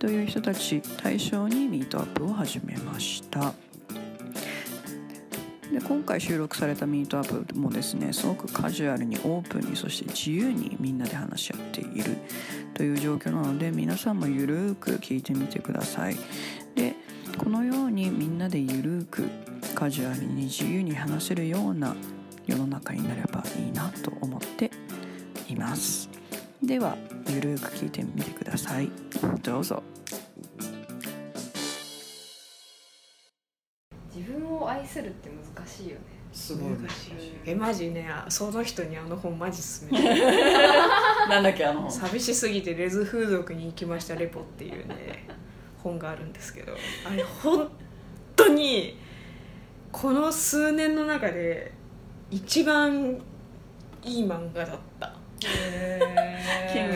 という人たち対象にミートアップを始めました。で今回収録されたミートアップもですねすごくカジュアルにオープンにそして自由にみんなで話し合っているという状況なので皆さんもゆるーく聞いてみてください。でこのようにみんなでゆるーくカジュアルに自由に話せるような世の中になればいいなと思っています。ではゆるーく聞いてみてください。どうぞ。自分を愛するって難しいよね。すごい難しいえマジねその人にあの本マジ勧める なんだっけあの寂しすぎてレズ風俗に行きましたレポっていうね 本があるんですけど。あれ本当にこの数年の中で一番いい漫画だった。キン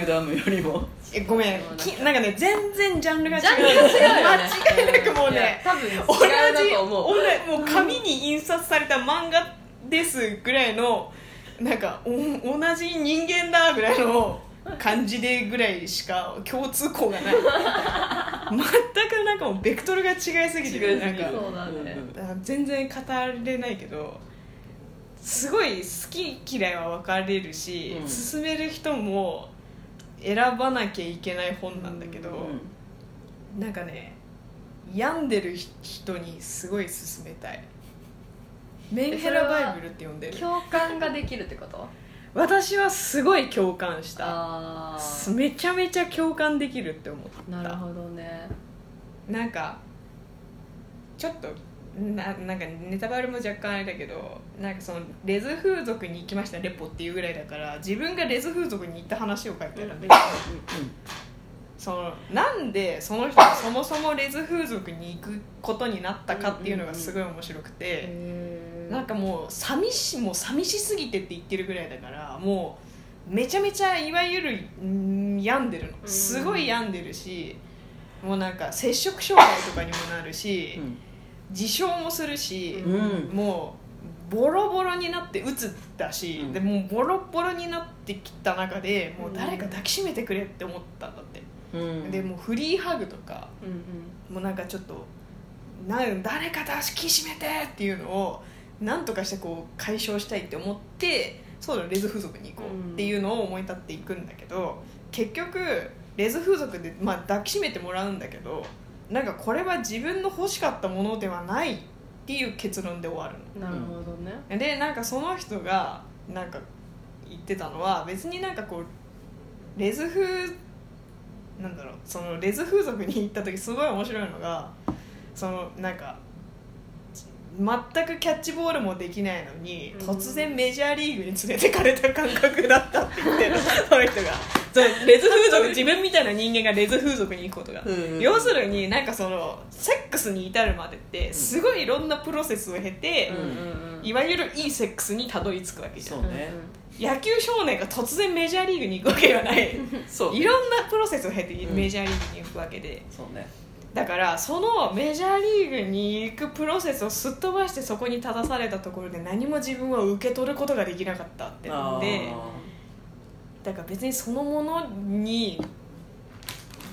グダムよりもえごめん。きなんかね全然ジャンルが違うジャンルが違うよね。間違いなくもうね多分同違うと思う。俺もう紙に印刷された漫画ですぐらいのなんかお同じ人間だぐらいの感じでぐらいしか共通項がない。全くなんかもうベクトルが違いすぎて違いすぎるなんか。そうだねあ全然語れないけどすごい好き嫌いは分かれるし、うん。勧める人も選ばなきゃいけない本なんだけど、なんかね病んでる人にすごい勧めたい。メンヘラバイブルって呼んでる。共感ができるってこと？私はすごい共感した。あめちゃめちゃ共感できるって思った。あなるほどね。なんかちょっとななんかネタバレも若干あれだけどなんかそのレズ風俗に行きましたレポっていうぐらいだから自分がレズ風俗に行った話を書いてある。ん。で、そのなんでその人がそもそもレズ風俗に行くことになったかっていうのがすごい面白くて、へなんかもう寂しもう寂しすぎてって言ってるぐらいだからもうめちゃめちゃいわゆるん病んでるの。すごい病んでるし、もうなんか摂食障害とかにもなるし、自傷もするし、うん。うんもうボロボロになってうつだし、うん。でもうボロボロになってきた中でもう誰か抱きしめてくれって思ったんだって、うん。でもうフリーハグとかうんうん。もうなんかちょっとなん誰か抱きしめてっていうのをなんとかしてこう解消したいって思ってそうだレズ風俗に行こうっていうのを思い立っていくんだけど結局レズ風俗で、まあ、抱きしめてもらうんだけどなんかこれは自分の欲しかったものではないっていう結論で終わるなるほどね。のでなんかその人がなんか言ってたのは別になんかこうレズ風なんだろうそのレズ風俗に行った時すごい面白いのがそのなんか全くキャッチボールもできないのに、うん。突然メジャーリーグに連れてかれた感覚だったって言ってる その人が。そうレズ風俗自分みたいな人間がレズ風俗に行くことが、うん。要するになんかそのセックスに至るまでってすごいいろんなプロセスを経て、うんいわゆるいいセックスにたどり着くわけじゃん。ね。野球少年が突然メジャーリーグに行くわけではない。そういろんなプロセスを経てうんメジャーリーグに行くわけで、そうねだからそのメジャーリーグに行くプロセスをすっ飛ばしてそこに立たされたところで何も自分は受け取ることができなかったってなってだから別にそのものに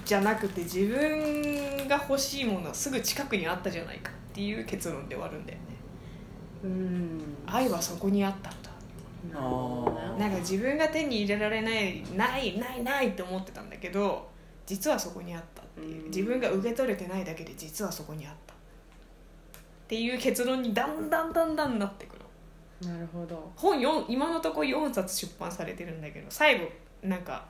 じゃなくて自分が欲しいものはすぐ近くにあったじゃないかっていう結論で終わるんだよね。うん。愛はそこにあったんだ。なんか自分が手に入れられないないないないって思ってたんだけど実はそこにあったっていう。うん。自分が受け取れてないだけで実はそこにあった。っていう結論にだんだんだんだんなってくる。なるほど。本4今のところ4冊出版されてるんだけど最後なんか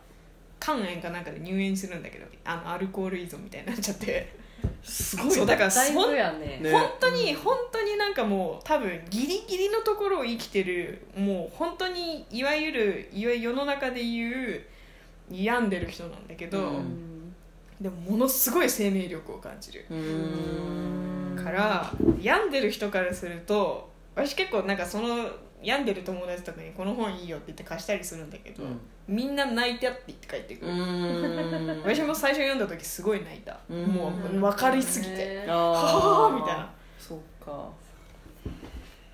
肝炎かなんかで入院するんだけどあのアルコール依存みたいになっちゃって。すごいねそうだからだいね。ね本当に本当になんかもう多分ギリギリのところを生きてるもう本当にいわゆるいわゆる世の中でいう病んでる人なんだけど、ううんんでもものすごい生命力を感じる。から病んでる人からすると私結構なんかその病んでる友達とかに「この本いいよ」って言って貸したりするんだけど、みんな泣いてって言って帰ってくる、私も最初読んだ時すごい泣いた、もう分かりすぎて、はあみたいな。そっか。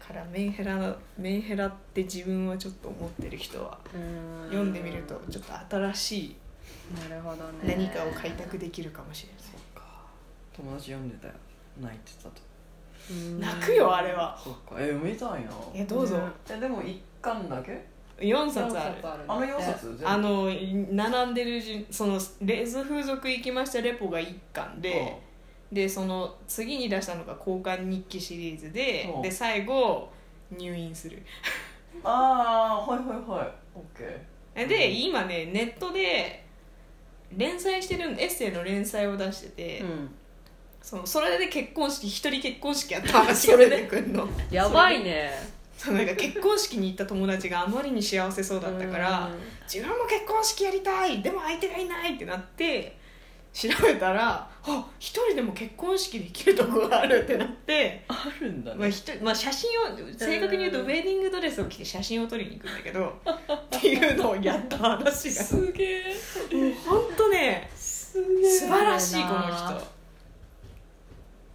からメンヘラのメンヘラって自分はちょっと思ってる人は読んでみるとちょっと新しいなるほどね。何かを開拓できるかもしれない。そっか。友達読んでたよ。泣いてたと。泣くよあれは。そっか。え読みたいな。えどうぞ、えでも一巻だけ？4冊ある。あの4冊？全部あの並んでる順そのレズ風俗行きましたレポが1巻で、でその次に出したのが交換日記シリーズで、うん。で最後入院する。ああーはいはいはい。オッケー。で今ねネットで連載してるエッセイの連載を出してて、うん。そのそれで結婚式一人結婚式やった話が出てくるの？やばいね。そうなんか結婚式に行った友達があまりに幸せそうだったから自分も結婚式やりたいでも相手がいないってなって調べたらあ一人でも結婚式できるとこがあるってなって、あるんだまあ、ひとまあ写真を正確に言うとウェディングドレスを着て写真を撮りに行くんだけど っていうのをやった話が。すげえ。もう本当ねすげ素晴らしいこの人。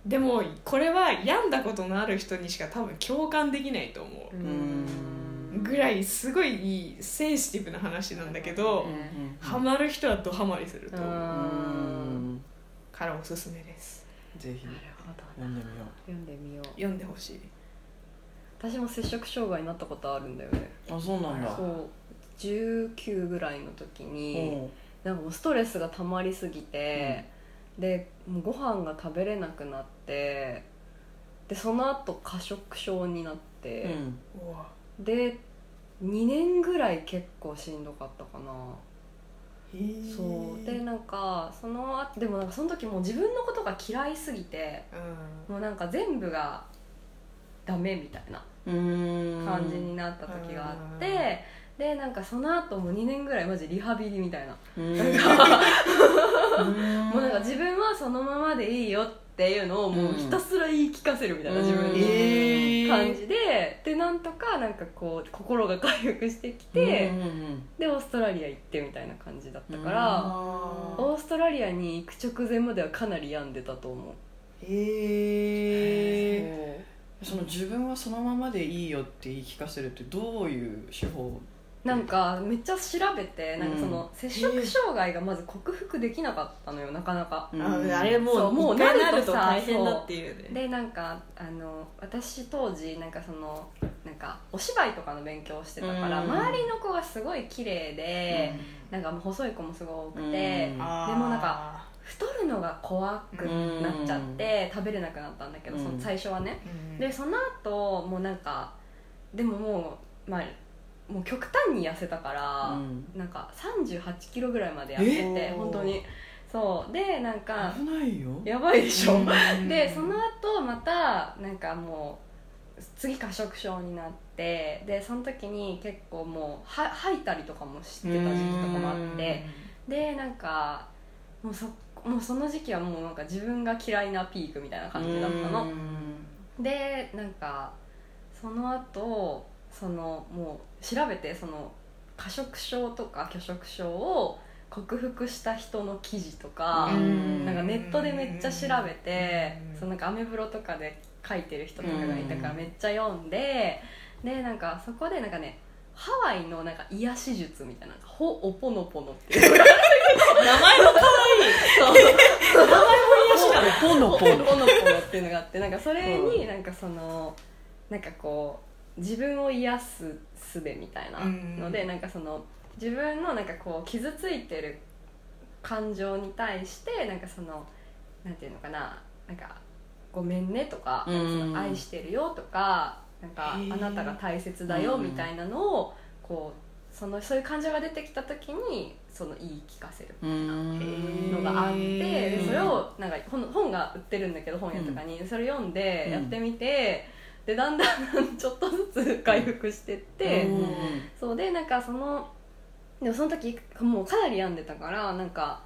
でもこれは病んだことのある人にしか多分共感できないと思う。うんぐらいすごいいいセンシティブな話なんだけど、ハマる人はドハマりするとからおすすめです。ぜひ。読んでみよ読んでみよう。読んでほしい。私も摂食障害になったことあるんだよね。うあそうなんだ。そう。19ぐらいの時になんかもうストレスが溜まりすぎて、でもうご飯が食べれなくなってでその後過食症になって、うん。うわ。で2年ぐらい結構しんどかったかな。そう。でなんかそのあでもなんかその時もう自分のことが嫌いすぎてうもうなんか全部がダメみたいなうん。感じになった時があって、でなんかその後も2年ぐらいマジリハビリみたいな、うん。なんか もうなんか自分はそのままでいいよっていうのをもうひたすら言い聞かせるみたいな自分うんにえ感じで。でなんとかなんかこう心が回復してきて、うんうんでオーストラリア行ってみたいな感じだったかうんオーストラリアに行く直前まではかなり病んでたと思う、へえそうその自分はそのままでいいよって言い聞かせるってどういう手法なんかめっちゃ調べてなんかその摂食障害がまず克服できなかったのよなかなか、ああれもそううもうなると大変だっていうね。でなんかあの私当時なんかそのなんかお芝居とかの勉強をしてたから、うん。周りの子がすごい綺麗で、なんかもう細い子もすごい多くて、でもなんか太るのが怖くなっちゃって、食べれなくなったんだけど、その最初はね。うん。でその後もうなんかでももうまあもう極端に痩せたから、うん。なんか3 8キロぐらいまで痩せてえ本当に。そう。でなんかやばいでしょ、うん。でその後またなんかもう次過食症になってでその時に結構もうは吐いたりとかもしてた時期とかもあってでなんかもうそもうその時期はもうなんか自分が嫌いなピークみたいな感じだったの。でなんかその後そのもう調べてその過食症とか拒食症を克服した人の記事とか、うん。なんかネットでめっちゃ調べて、うん。そのなんかアメブロとかで書いてる人とかがいたからうん。めっちゃ読んで、でなんかそこでなんかねハワイのなんか癒し術みたいなホオポノポノっていう。のが名前もそうポノポノポノポノっていうのがあってなんかそれになんかそのなんかこう自分を癒す術みたいなので、うんなんかその自分のなんかこう傷ついてる感情に対してなんかそのなんていうのかななんかごめんねとか、うん愛してるよとかなんかあなたが大切だようんみたいなのをこうそのそういう感情が出てきた時にその言い聞かせるうんのがあって、それをなんか本本が売ってるんだけど本屋とかに、それ読んでやってみて、でだんだん ちょっとずつ回復してって、うん。そうでなんかそのでもその時もうかなり病んでたからなんか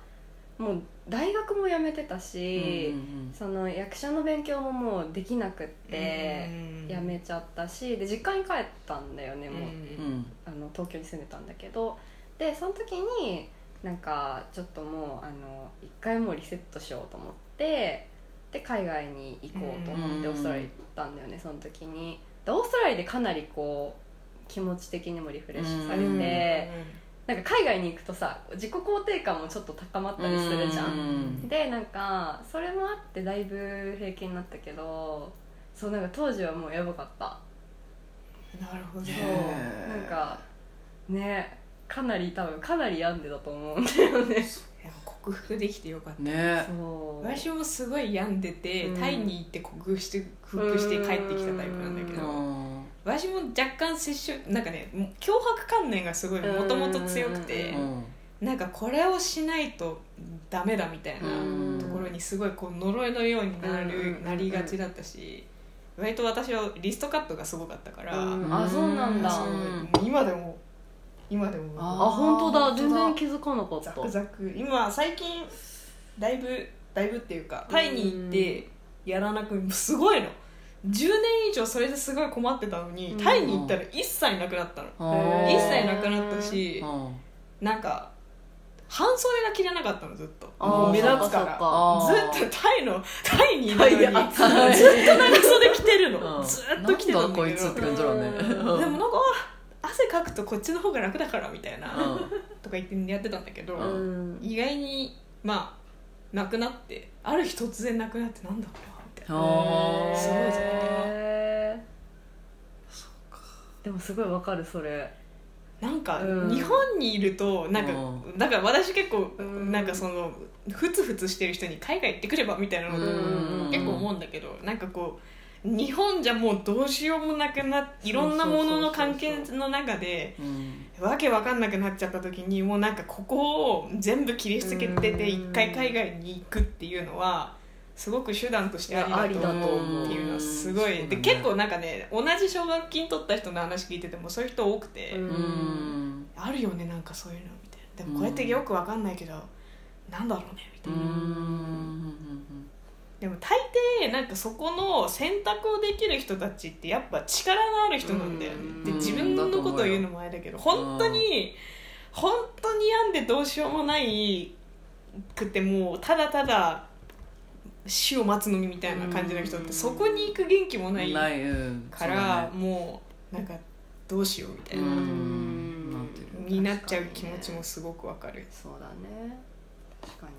もう大学も辞めてたうんし、うんその役者の勉強ももうできなくってうん。辞めちゃったしで実家に帰ったんだよねもう、うんうんあの東京に住んでたんだけど。でその時になんかちょっともうあの一回もうリセットしようと思ってで海外に行こうと思ってうんオーストラリったんだよねその時に。でオーストラリアでかなりこう気持ち的にもリフレッシュされうんてなんか海外に行くとさ自己肯定感もちょっと高まったりするじゃん。うんでなんかそれもあってだいぶ平気になったけどそうなんか当時はもうやばかった。なるほど。なんかねかなり多分かなり病んでたと思うんだよね克服できてよかった。ね。そう。私もすごい病んでて、うん。タイに行って克服して克服して帰ってきたタイプなんだけうど、ん。私も若干接触なんかねもう脅迫観念がすごいもともと強くてうん。なんかこれをしないとダメだみたいなうん。ところにすごいこう呪いのようになるうん。なりがちだったし割と私はリストカットがすごかったから、うん。あそうなんだ。そう今でも今でもあ本当だ。全然気づかなかった。ザクザク。今最近だいぶだいぶっていうかタイに行ってやらなくすごいの。10年以上それですごい困ってたのに、うん。タイに行ったら一切なくなったの、一切なくなったし、うんなんか半袖が着れなかったのずっと。目立つから。ずっとタイのタイにいるのにずっと長袖着てるの、うん。ずっと着てたんだけど。なんだこいつって感じだろうね。うん。でもなんかあ汗かくとこっちの方が楽だからみたいな、うん。とか言ってやってたんだけど、うん。意外にまあなくなってある日突然なくなってなんだこれはみたいな。すごいぞへー。でもすごいわかるそれ。なんかうん。日本にいるとなんか、うだから私結構うん。なんかそのふつふつしてる人に海外行ってくればみたいなのうん。結構思うんだけどなんかこう日本じゃもうどうしようもなくないろんなものの関係の中でうん。わけわかんなくなっちゃった時にもうなんかここを全部切り捨ててて一回海外に行くっていうのはすごく手段としてありだと思思う。うっていうのはすごい、で結構なんかね同じ奨学金取った人の話聞いててもそういう人多くて、あるよねなんかそういうのみたいな。でもこうやってよくわかんないけど、なんだろうねみたういな、んでも大抵なんかそこの選択をできる人たちってやっぱ力のある人なんだよね、うんで自分のことを言うのもあれだけど本当に本当に病んでどうしようもないくてもうただただ死を待つのみみたいな感じの人ってそこに行く元気もないからもうなんかどうしようみたいな、になっちゃう気持ちもすごくわかる。そうだね。確かに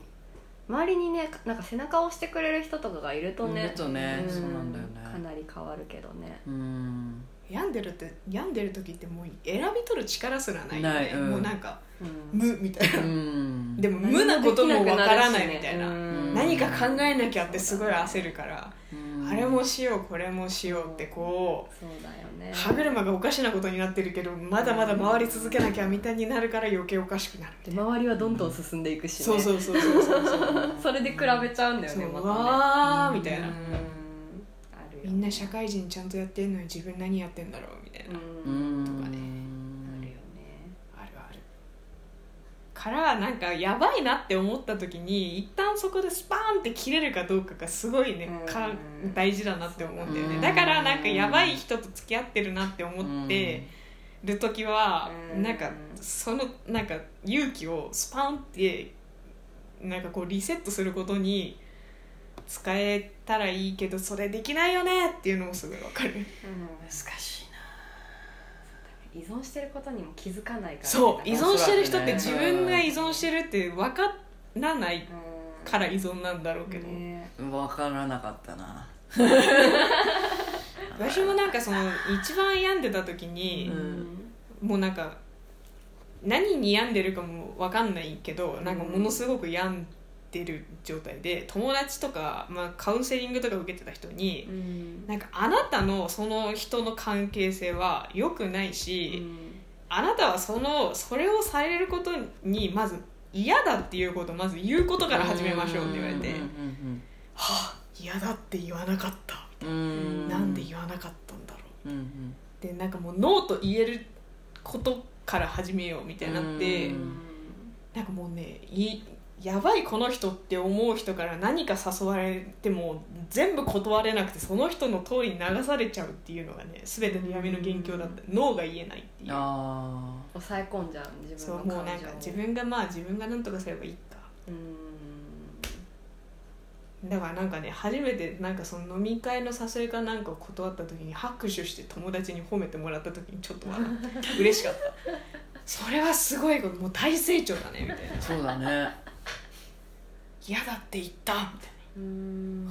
周りにねなんか背中を押してくれる人とかがいるとねいるとねそうなんだよね。かなり変わるけどね。うん。病んでるって病んでる時ってもう選び取る力すらないよね。ないうん。もうなんかうん。無みたいな、うん。でも無なこともわからないみたいな、うん。何か考えなきゃってすごい焦るから、うんあれもしようこれもしようってこそうだよね。う歯車がおかしなことになってるけどまだまだ回り続けなきゃみたいになるから余計おかしくなるで周りはどんどん進んでいくしね。そうそうそうそうそうそう。それで比べちゃうんだよねまたねわーみたいな。うん。あるよみんな社会人ちゃんとやってんのに自分何やってんだろうみたいな、からなんかやばいなって思った時に一旦そこでスパーンって切れるかどうかがすごいね、うん。か大事だなって思うんだよね、うん。だからなんかやばい人と付き合ってるなって思ってる時は、うん。なんかそのなんか勇気をスパンってなんかこうリセットすることに使えたらいいけどそれできないよねっていうのもすごいわかる。うん。難しい依存してることにも気づかないからね。そう依存してる人って自分が依存してるって分からないうん。から依存なんだろうけど、ね。な分からなかったな。私もなんかその一番病んでた時にう、もうなんか何に病んでるかも分かんないけどなんかものすごく病んでる状態で友達とか、まあ、カウンセリングとか受けてた人にうん。なんかあなたのその人の関係性は良くないし、うん。あなたはそのそれをされることにまず嫌だっていうことをまず言うことから始めましょうって言われて、うん。はあ嫌だって言わなかった、うんうん。なんで言わなかったんだろう。うん。うん。でなんかもうノーと言えることから始めようみたいになって、うん。なんかもうねいやばいこの人って思う人から何か誘われても全部断れなくてその人の通りに流されちゃうっていうのがね全ての闇の元凶だった。脳が言えないっていう。あ抑え込んじゃう自そう分の感情もうなんか自分がまあ自分が何とかすればいいかうん。だからなんかね初めてなんかその飲み会の誘いかなんかを断った時に拍手して友達に褒めてもらった時にちょっと笑った 嬉しかった。それはすごいこと。もう大成長だねみたいな。あそうだね嫌だって言った。みたいなうん。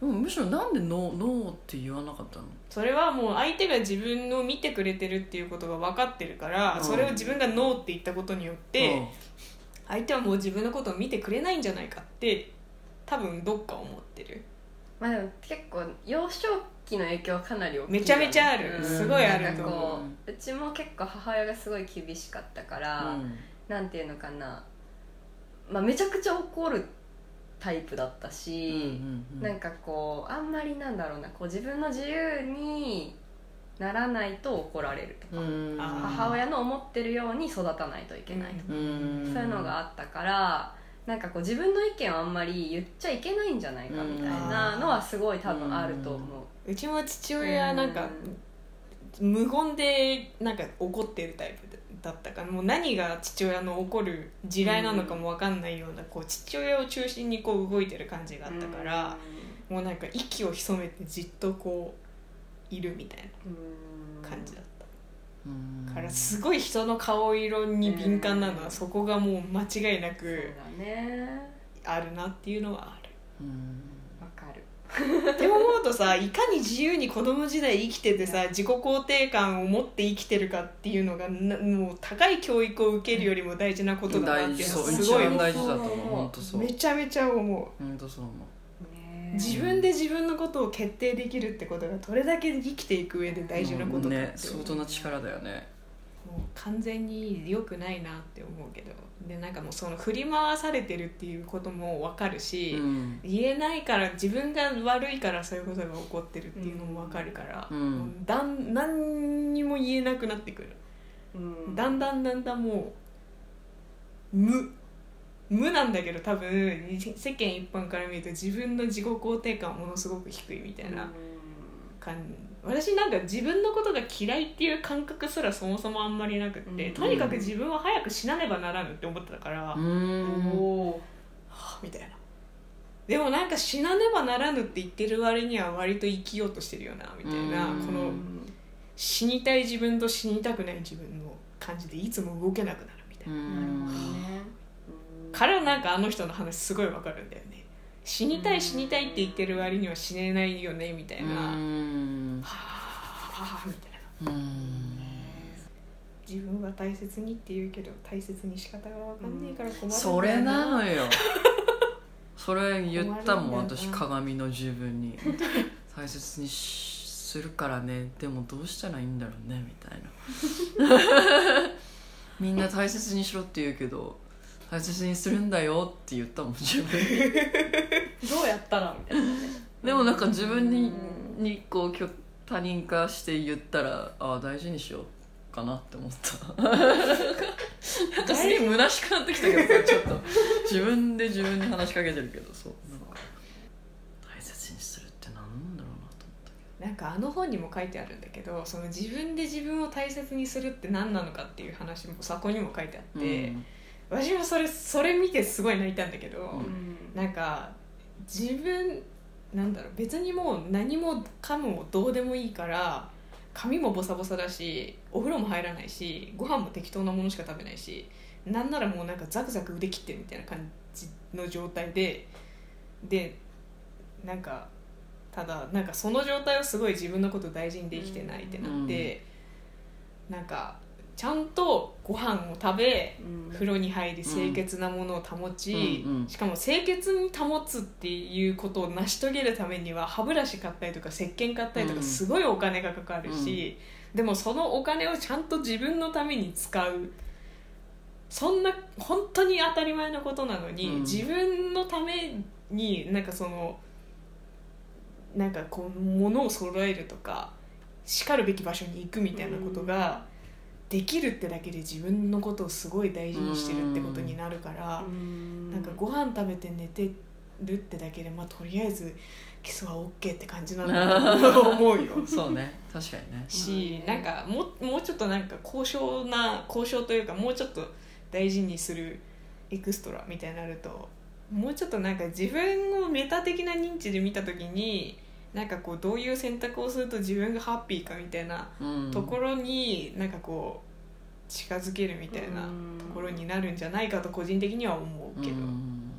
でもむしろなんでノーノーって言わなかったの？それはもう相手が自分を見てくれてるっていうことが分かってるから、うん。それを自分がノーって言ったことによって、相手はもう自分のことを見てくれないんじゃないかって多分どっか思ってる。まあでも結構幼少期の影響はかなり大きいよね。めちゃめちゃある。うん。すごいあるとううちも結構母親がすごい厳しかったから、うん。なんていうのかな、まあ、めちゃくちゃ怒るタイプだったうんし、うん。なんかこうあんまりなんだろうなこう自分の自由にならないと怒られるとか、母親の思ってるように育たないといけないとか、うん。そういうのがあったからなんかこう自分の意見をあんまり言っちゃいけないんじゃないかみたいなのはすごい多分あると思う。うちも父親なん。か無言でなん。か怒ってるタイプだったからもう何が父親の怒る地雷なのかも分かんないようなこう父親を中心にこう動いてる感じがあったから、もうなんか息を潜めてじっとこういるみたいうん。な感じだった、うん。からすごい人の顔色に敏感なのはうん。そこがもう間違いなくあるなっていうのはある って思うとさいかに自由に子供時代生きててさ自己肯定感を持って生きてるかっていうのがなもう高い教育を受けるよりも大事なことだなっていうすごい番大事だと思う。めちゃめちゃ思う。本当そう思ね自分で自分のことを決定できるってことがどれだけ生きていく上で大事なことかってね相当な力だよね。もう完全に良くないなって思うけどでなんかもうその振り回されてるっていうことも分かるし、うん。言えないから自分が悪いからそういうことが起こってるっていうのも分かるから、うん。だん何にも言えなくなってくる、うん。だんだんだんだんもう無無なんだけど多分世間一般から見ると自分の自己肯定感はものすごく低いみたいな感じ私なんか自分のことが嫌いっていう感覚すらそもそもあんまりなくって、うん。とにかく自分は早く死なねばならぬって思ってたから、うはん。おあみたいな。でもなんか死なねばならぬって言ってる割には割と生きようとしてるよなみたいなうん。この死にたい自分と死にたくない自分の感じでいつも動けなくなるみたいな、からなんかあの人の話すごいわかるんだよね死にたい死にたいって言ってる割には死ねないよねみたいな、はうんあみたいな。うん。自分は大切にって言うけど大切に仕方がわかんねえから困るそれなのよ。それ言ったもん私鏡の自分に。大切にしするからね。でもどうしたらいいんだろうねみたいな。みんな大切にしろって言うけど大切にするんだよって言ったもん自分。に どうやったらみたいなね。でもなんか自分にうん。にこうきょ他人化して言ったらああ大事にしようかなって思った。なんかすげえ虚しくなってきたけどさちょっと。自分で自分に話しかけてるけどそう。なんか大切にするって何なんだろうなと思ったなんかあの本にも書いてあるんだけどその自分で自分を大切にするって何なのかっていう話もそこにも書いてあっけどて、私もそれそれ見てすごい泣いたんだけど、うん。なんか自分なんだろう別にもう何もかもどうでもいいから髪もボサボサだしお風呂も入らないしご飯も適当なものしか食べないしなんならもうなんかザクザク腕切ってるみたいな感じの状態ででなんかただなんかその状態をすごい自分のこと大事にできてないってなって、なんかちゃんとご飯を食べうん。風呂に入り清潔なものを保ち、うん。うん。しかも清潔に保つっていうことを成し遂げるためには歯ブラシ買ったりとか石鹸買ったりとかうん。すごいお金がかかるし、でもそのお金をちゃんと自分のために使う。そんな本当に当たり前のことなのに、うん。自分のためになんかそのなんかこう物を揃えるとかしかるべき場所に行くみたいなことが、できるってだけで自分のことをすごい大事にしてるってことになるから、なんかご飯食べて寝てるってだけでまあとりあえずキスは OK って感じなんだ と思うよ。そうね。確かにね。し、なんかもうもうちょっとなんか高尚な交渉というかもうちょっと大事にするエクストラみたいになるともうちょっとなんか自分をメタ的な認知で見た時になんかこうどういう選択をすると自分がハッピーかみたいなうん。ところになんかこう近づけるみたいなうん。ところになるんじゃないかと個人的には思うけど、うん。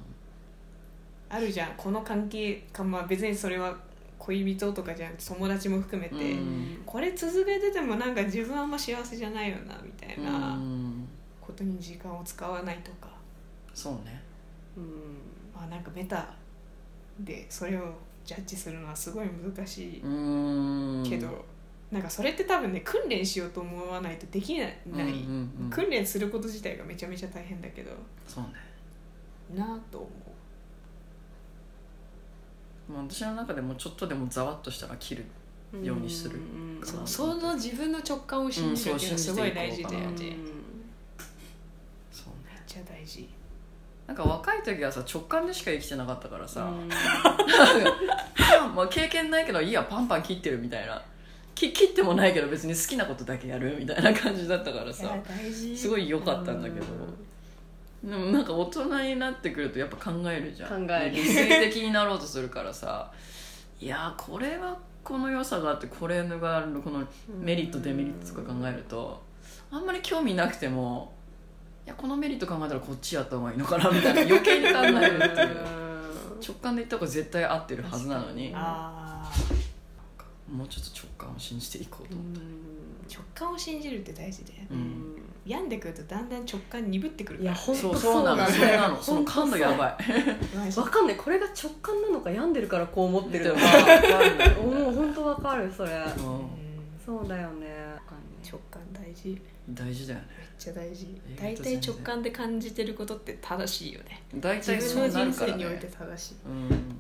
あるじゃん。この関係かまあ別にそれは恋人とかじゃなくて友達も含めて、うん。これ続けててもなんか自分はあんま幸せじゃないよなみたいなうん。ことに時間を使わないとか、そうね。うん。まあなんかメタでそれをジャッジするのはすごい難しいうん。けど、なんかそれって多分ね訓練しようと思わないとできない、うんうんうん訓練すること自体がめちゃめちゃ大変だけど。そうね。なあと思もう私の中でもちょっとでもざわっとしたら切るようにするそうその自分の直感を信じるっていうのはすごい大事だよね、うん。めっそうね。ちゃ大事なんか若い時はさ直感でしか生きてなかったからさ、うん。まあ経験ないけどいいやパンパン切ってるみたいな。き切ってもないけど別に好きなことだけやるみたいな感じだったからさ。すごい良かったんだけど。でもなんか大人になってくるとやっぱ考えるじゃん。考える。理性的になろうとするからさ。いやーこれはこの良さがあってこれがあるこのメリットデメリットとか考えるとあんまり興味なくてもいやこのメリット考えたらこっちやった方がいいのかなみたいな 余計に考える。っていう直感で言った方が絶対合ってるはずなのに。もうちょっと直感を信じていこうと思った、直感を信じるって大事だよね、うん。病んでくるとだんだん直感鈍ってくるから。いやそうとそうなの。それなの。その感度やばい。マジわかんない。これが直感なのか病んでるか。らこう思ってるのかわかんない。もう本当わかるそれ。うん。そうだよね直感大事。めっ大事だよね。ちゃ大事。意大体直感で感じてることって正しいよね。大体自分の人生において正しい。うん。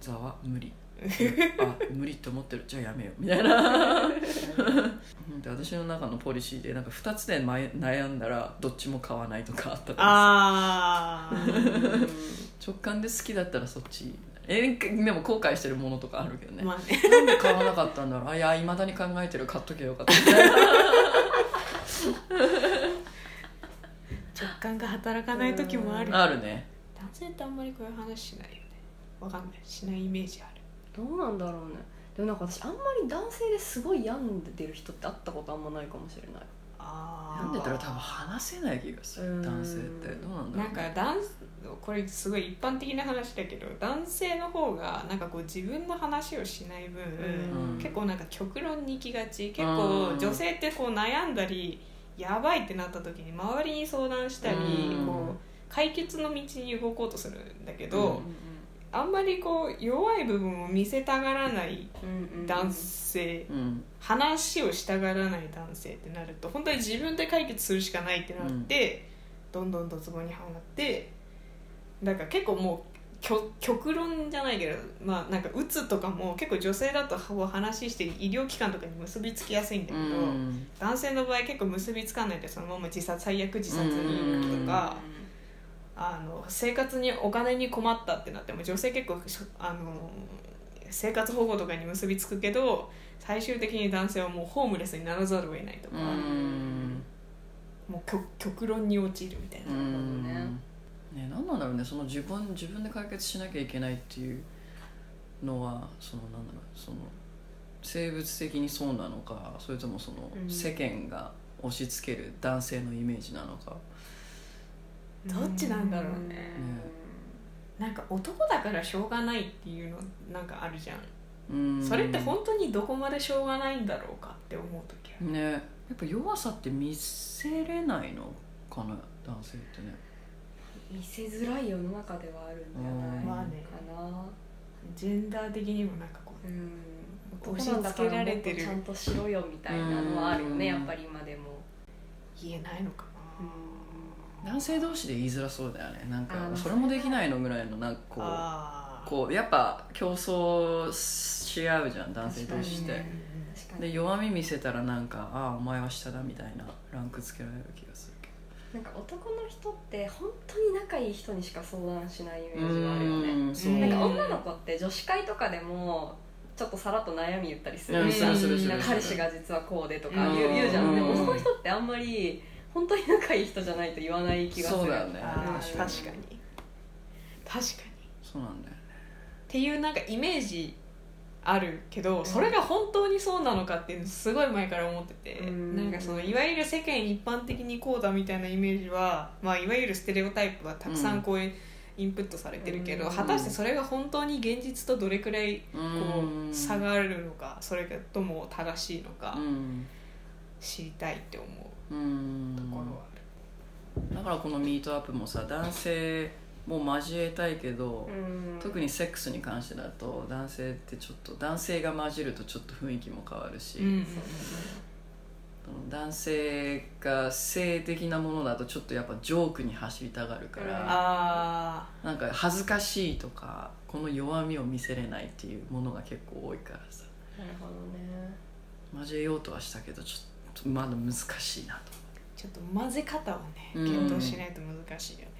ざわ無理。あ無理って思ってる。じゃあやめよう。みたいな。で私の中のポリシーでなんか2つで迷悩んだらどっちも買わないとかあったからさ。ああ 直感で好きだったらそっちえでも後悔してるものとかあるけどね、まあね。なんで買わなかったんだろう。あいやいまだに考えてる買っとけばよかった。みたいな直感が働かない時もある。あるね。男性ってあんまりこういう話しないよね。わかんない。しないイメージある。どうなんだろうね。でもなんか私あんまり男性ですごい病んでる人って会ったことあんまないかもしれない。あなんでたら多分話せない気がする。うん。男性って。どうなんだろなんか男これすごい一般的な話だけど男性の方がなんかこう自分の話をしない分、うん。結構なんか極論に行きがち。結構うん。女性ってこう悩んだりやばいってなった時に周りに相談したり、うん。こう解決の道に動こうとするんだけど、うん。あんまりこう弱い部分を見せたがらない男性、うん。話をしたがらない男性ってなると本当に自分で解決するしかないってなって、どんどんドツボにはまってだから結構もう極極論じゃないけどまあなんかうつとかも結構女性だと話して医療機関とかに結びつきやすいんだけど、うん。男性の場合結構結びつかないでそのまま自殺最悪自殺に行くとか、あの生活にお金に困ったってなっても女性結構しあの生活保護とかに結びつくけど最終的に男性はもうホームレスにならざるを得ないとか、うん。もう極極論に陥るみたいな、うん。ねね何なんだろうねその自分自分で解決しなきゃいけないっていうのはそのなんだろうその生物的にそうなのかそれともそのうん。世間が押し付ける男性のイメージなのか、どっちなんだろうね。なんか男だからしょうがないっていうのなんかあるじゃん、うん。それって本当にどこまでしょうがないんだろうかって思う時ある。ね。やっぱ弱さって見せれないのかな男性ってね見せづらい世の中ではあるんじゃないうん。まあね。かなジェンダー的にもなんかこううん。押し付けられてる。ちゃんとしろよみたいなのはあるよねうん。やっぱり今でも。言えないのかな、男性同士で言いづらそうだよね。なんかそれもできないのぐらいのなんかこうこうやっぱ競争し合うじゃん男性同士って。ねで弱み見せたらなんかああお前は下だみたいなランクつけられる気がする。けなんか男の人って本当に仲いい人にしか相談しないイメージがあるよね。なんか女の子って女子会とかでもちょっとさらっと悩み言ったりする。うんさするするするなんか彼氏が実はこうでとかうん。言う言うじゃん。でもうん。男の人ってあんまり本当に仲いい人じゃないと言わない気がする。そうだよね。確かに。確かに。っそうなんだよね。ていうなんかイメージあるけどそれが本当にそうなのかっていうのすごい前から思ってて、うん。なんかそのいわゆる世間一般的にこうだみたいなイメージは、まあ、いわゆるステレオタイプはたくさんこう、インプットされてるけど、うん。果たしてそれが本当に現実とどれくらいこうん。う差があるのかそれがとも正しいのかうん。知りたいって思ううんところはある。だからこのミートアップもさ男性も交えたいけど、うん。特にセックスに関してだと男性ってちょっと男性が混じるとちょっと雰囲気も変わるし、うん男性が性的なものだとちょっとやっぱジョークに走りたがるから、あなんか恥ずかしいとかこの弱みを見せれないっていうものが結構多いからさ。なるほどね。交えようとはしたけどちょっとまだ難しいなーちょっと混ぜ方をねうん。検討しないと難しいよね、と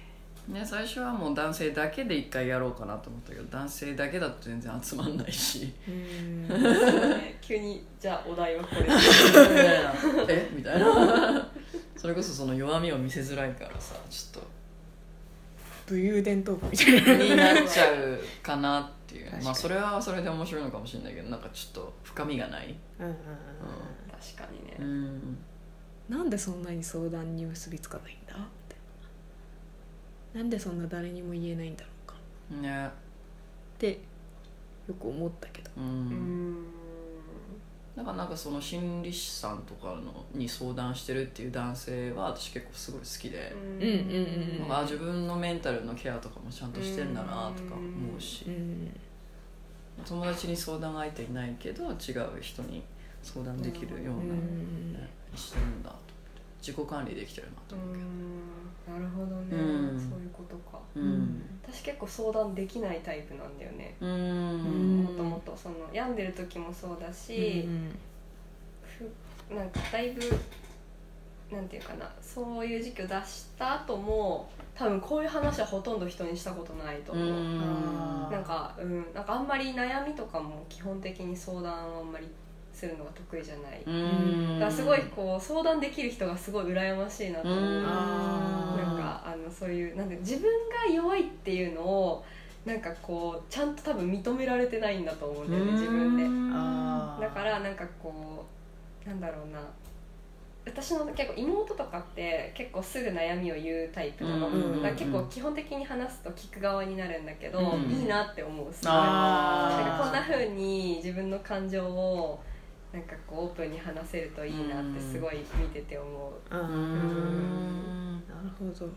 ね最初はもう男性だけで一回やろうかなと思ったけど男性だけだと全然集まんないし。急にじゃあお題はこれ えみたいな。それこそその弱みを見せづらいからさちょっ武勇伝トークみたいな。とになっちゃうかなっていう。まあそれはそれで面白いのかもしれないけどなんかちょっと深みがない。うんうん。うん。確かにね。うん。なんでそんなに相談に結びつかないんだ？なんでそんな誰にも言えないんだろうか。ね。ってよく思ったけど。ううん。んだからなんかその心理師さんとかのに相談してるっていう男性は私結構すごい好きで、うんうんうんなんかあ自分のメンタルのケアとかもちゃんとしてんだなとか思うし、うん。友達に相談相手いないけど違う人に相談できるような、うん。ねしてるんだ自己管理できてるなとう思うけど。ん。なるほどね、うん。そういうことか。うん。私結構相談できないタイプなんだよね。うん。うんもともとその病んでる時もそうだし、うんふなんかだいぶなんていうかな。そういう時期を出した後も多分こういう話はほとんど人にしたことないとう。思う、なんかうん。なんかあんまり悩みとかも基本的に相談をあんまりするのが得意じゃない、うん。だからすごいこう相談できる人がすごい羨ましいなと思う、うん。なんかあのそういうなんで自分が弱いっていうのをなんかこうちゃんと多分認められてないんだと思うんだよね自分で。だからなんかこうなんだろうな私の結構妹とかって結構すぐ悩みを言うタイプなの、うんだから結構基本的に話すと聞く側になるんだけど、うんいいなって思う。すごいあー。なんかこんな風に自分の感情をなんかこうオープンに話せるといいなってすごい見てて思う、うん。なるほど。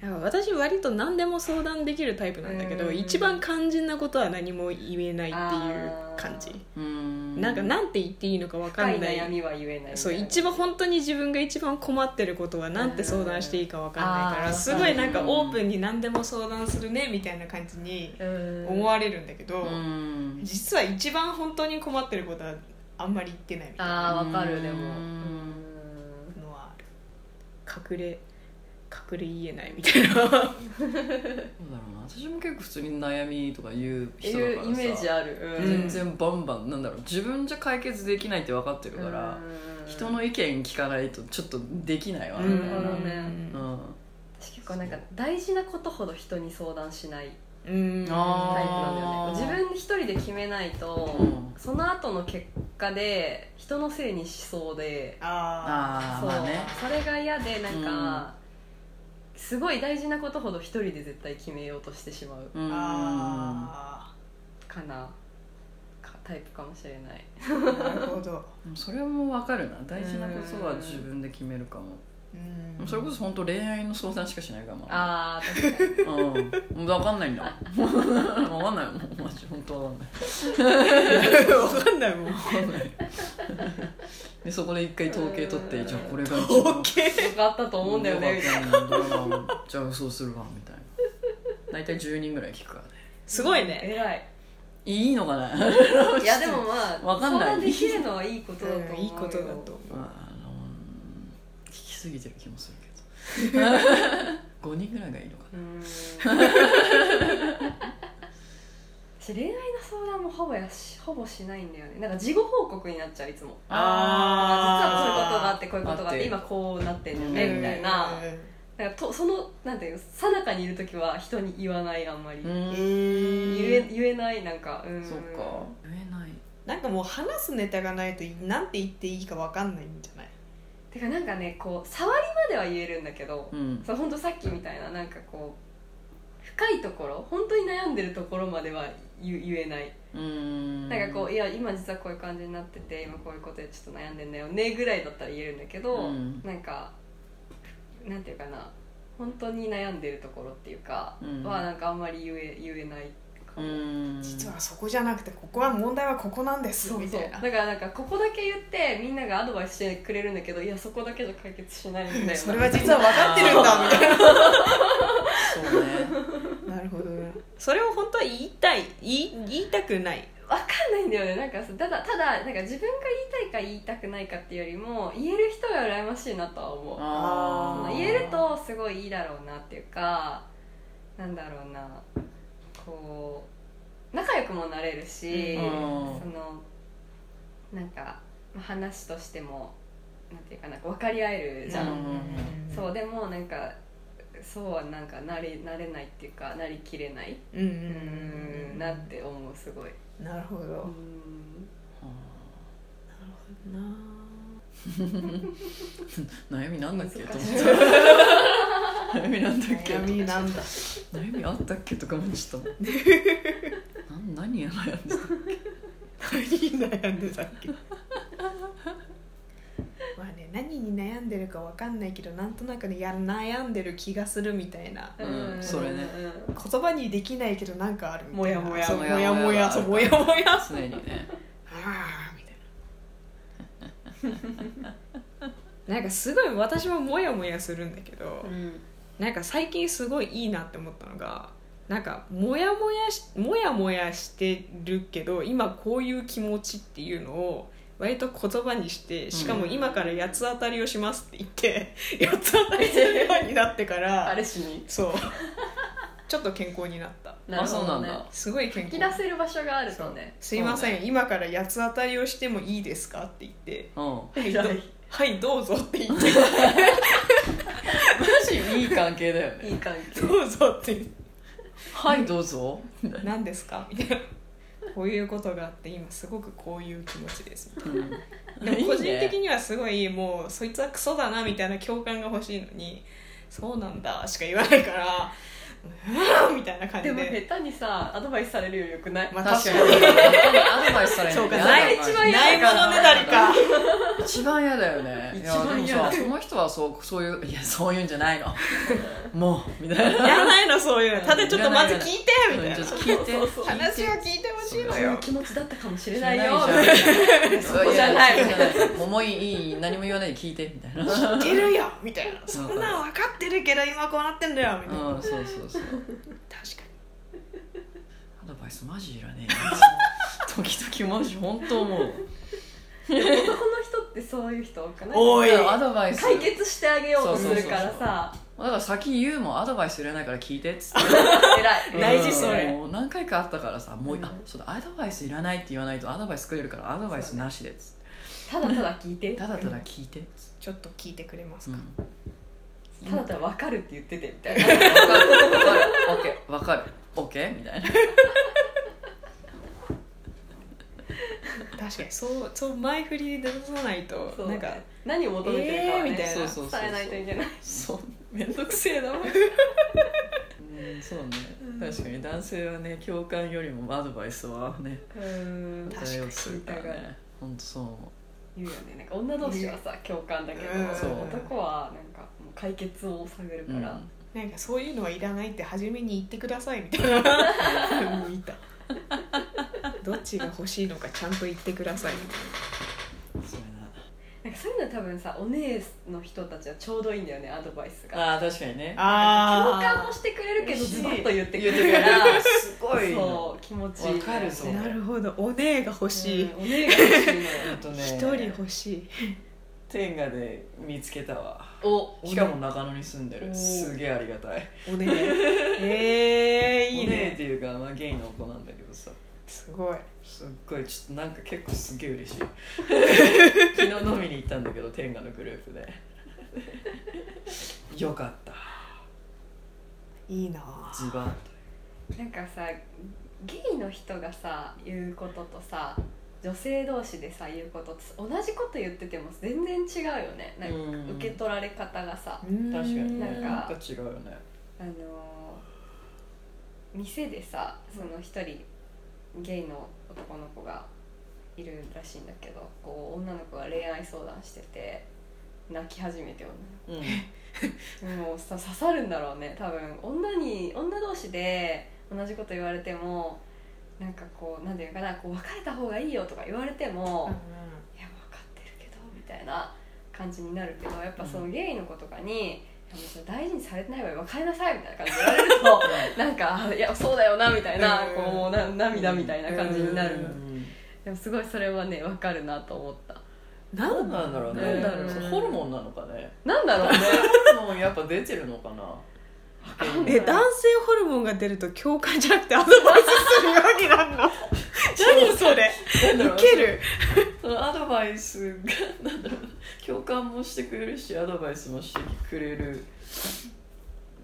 いや私割と何でも相談できるタイプなんだけど、うん。一番肝心なことは何も言えないっていう感じ。うんなんかなんて言っていいのか分かんない。悩みは言えないみたいな。そう一番本当に自分が一番困ってることはなんて相談していいか分かんないからすごいなんかオープンに何でも相談するねみたいな感じにうん思われるんだけど、うん。実は一番本当に困ってることはあんまり言ってないみたいな。あーわかるでも。のはある隠れ隠れ言えないみたいな。どうだろうな。私も結構普通に悩みとか言う人だからさ。いうイメージある、うん。全然バンバンなんだろう。自分じゃ解決できないって分かってるから、うん。人の意見聞かないとちょっとできないわ、うん。なるほどねうん。私結構なんか大事なことほど人に相談しないタイプなんだよね。自分一人で決めないと、うん。その後の結果で人のせいにしそうで。そう、ああまあね。それが嫌でなんか、すごい大事なことほど一人で絶対決めようとしてしまう。うん。あかな。かタイプかもしれない。ーなるほど。それも分かるな。大事なことは自分で決めるかもうん。それこそ本当恋愛の相談しかしないかもああ確かに。うん。分かんないんだ。分かんないもん。マジ本当分かんない。分かんないもん。分かんない。でそこで一回統計取ってうんじゃあこれが統計？よかったと思うんだ。よねみたいなじゃあそうするわみたいな。大体10人ぐらい聞くからね。すごいね。偉い。いいのかな？いやでもまあわかんない。相談できるのはいいことだと思うよ、うんいいことだと思う。まあすぎてる気もするけど。5人ぐらいがいいのかうーん。私恋愛の相談もほぼやしほぼしないんだよね。なんか事後報告になっちゃういつも。あ実はこういうことがあってこういうことがあってあって。今こうなってんだようん。ねみたいな。うんなんかとそのなんていうのさなかにいる時は人に言わないあんまり、うえん。言え言えないなんかうん。そっか。言えない。なんかもう話すネタがないとなんて言っていいかわかんないんじゃない？てかなんかねこう触りまでは言えるんだけど、うん。そう本当さっきみたいななんかこう深いところ本当に悩んでるところまでは言言えない、うん。なんかこういや今実はこういう感じになってて今こういうことでちょっと悩んでんだよねぐらいだったら言えるんだけど、うん。なんかなんていうかな本当に悩んでるところっていうか、うん。はなんかあんまり言え言えない実はそこじゃなくてここは問題はここなんですみたいな。だからなんかここだけ言ってみんながアドバイスしてくれるんだけどいやそこだけじゃ解決しないんだ それは実は分かってるんだみたいな。そうね。なるほどね。それを本当は言いたい言い言いたくない。わかんないんだよね。なんかさただただなんか自分が言いたいか言いたくないかっていうよりも言える人が羨ましいなとは思う。言えるとすごいいいだろうなっていうかなんだろうなこう仲良くもなれるし、うん。そのなんかまあ話としてもなんていうかな分かり合えるじゃん、うんそうでもなんかそうはなんかなれなれないっていうかなりきれない。うんうんううんん。なって思うすごい。なるほど、うん。な 悩みなんだっけ？と難思っしいた悩みなんだっけ？悩みなんだ。悩みあったっけ？とか思っちゃったもんなん何が悩んでた何に悩んでたっけ？まあね何に悩んでるかわかんないけどなんとなくねや悩んでる気がするみたいな。うんそれね。言葉にできないけどなんかあるみたいな。もやもや。ももやもややもや。もやもや。常にね。あー。みたいな なんかすごい私もモヤモヤするんだけど、うん。なんか最近すごいいいなって思ったのがなんかモヤモヤしモヤモヤしてるけど今こういう気持ちっていうのを割と言葉にしてしかも今から八つ当たりをしますって言って八つ当たりするようになってからそうちょっと健康になった。あそうなんだ。すごい健康。引き出せる場所があるとね。すいません、今から八つ当たりをしてもいいですかって言って。うん。はいどはい。はいどうぞって言って。マジいい関係だよね。いい関係。どうぞって言って。はいどうぞ。何ですかみたいな。こういうことがあって今すごくこういう気持ちです。みたいうん。なでも個人的ににはすごいもうそいつはクソだなみたいな共感が欲しいのにそうなんだしか言わないからうん。みたいな感じで。でも下手にさアドバイスされるよりよくない、まあ確か確に。アドバイスされるそうか嫌ないだ一番嫌ないものねだりか。一番嫌だよね。いや一番嫌だ。でもさその人はそうそういういやそういうんじゃないの。もうみたいな。やらないのそういうの。ただちょっとまず聞いてみたいな。聞いて。話を聞いてほしいのそういよう気持ちだったかもしれ知ないよ。らないじゃんそこじゃない。ややそうじゃない。もうもういいいい何も言わないで聞いてみたいな。知ってるよみたいな。そんなん分かってるけど今こうなってんだよみたいな。うんそうそうそう確かアドバイスマジいらねえよ 時々マジ本当思う。男の人ってそういう人多くない？多い。アドバイス。解決してあげようとするからさ。だから先言うもんアドバイスいらないから聞いてっつって。偉い。大事それ。もう何回かあったからさもう、うん。あそうだアドバイスいらないって言わないとアドバイスくれるからアドバイスなしでっつって。ただただ聞いて。ただただ聞いて。ちょっと聞いてくれますか、うんただただ分かるって言っててみたいな。わかる。わかる。オッケー。わかる。オッケー？みたいな。確かに。そうそう前振りで出さないとそうなんか何を求めてるかはね、えーみたいな。そうそうそうそう伝えないといけない。そう。めんどくせえな。うんそうね。確かに。男性はね共感よりもアドバイスはねうん。確かに大要する。からね本当そう思言うよね。なんか女同士はさ共感だけどうん。そう男はなんか解決を探るう、から、うん。なんかそういうのはいらないって初めに言ってくださいみたいな。見た。どっちが欲しいのかちゃんと言ってくださいみたいそうやなんかそういうの多分さお姉の人たちはちょうどいいんだよねアドバイスが。なああ確かにね。な共感もしてくれるけどズバッと言ってくれるから。すごい。そ気持ちいいわかるぞ。なるほど。お姉が欲しい。うんお姉が欲しいのよ。ほんとね。一人欲しい天下で見つけたわ。おしかも中野に住んでる。すげえありがたい。お姉え。ー、いいお姉っねていうか、まあ、ゲイの子なんだけどさ。すごい。すっごい。ちょっとなんか結構すげえ嬉しい。昨日飲みに行ったんだけど天下のグループで。よかった。いいな。ズバンなんかさゲイの人がさ言うこととさ女性同士でさ言うことって同じこと言ってても全然違うよね。なんかうん。受け取られ方がさ、確かに。なんかなんか違うよね。あのー店でさその一人ゲイの男の子がいるらしいんだけどこう女の子が恋愛相談してて泣き始めて女のうん。子 もうさ刺さるんだろうね多分。女に女同士で同じこと言われてもなんかこうなんていうかなこう別れた方がいいよとか言われても、いや分かってるけどみたいな感じになるけどやっぱそのゲイの子とかに、大事にされてないわよ別れなさいみたいな感じで言われるとなんかあいやそうだよなみたいな、うん。こうな涙みたいな感じになる、うん。でもすごいそれはね分かるなと思った。何なんだろうね。なんだろうそホルモンなのかね。なんだろうね。ホルモンやっぱ出てるのかなえ男性ホルモンが出ると共感じゃなくてアドバイスするようになるの何それ？なんだろうウケる？そのアドバイスがなんだろう。共感もしてくれるしアドバイスもしてくれる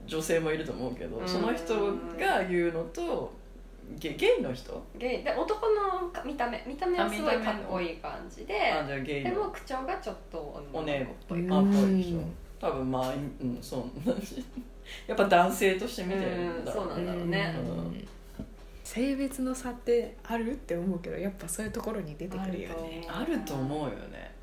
女性もいると思うけどうん。その人が言うのとゲゲイの人？ゲイ。で男の見た目。見た目はすごいかっこいい感じであじゲイの。でも口調がちょっとおね女の子っぽいうんあっぽい人多分まあうんそう やっぱ男性として見てるんだろううんそうなんだろうね。うん。性別の差ってある？って思うけどやっぱそういうところに出てくるよね。あると思うよね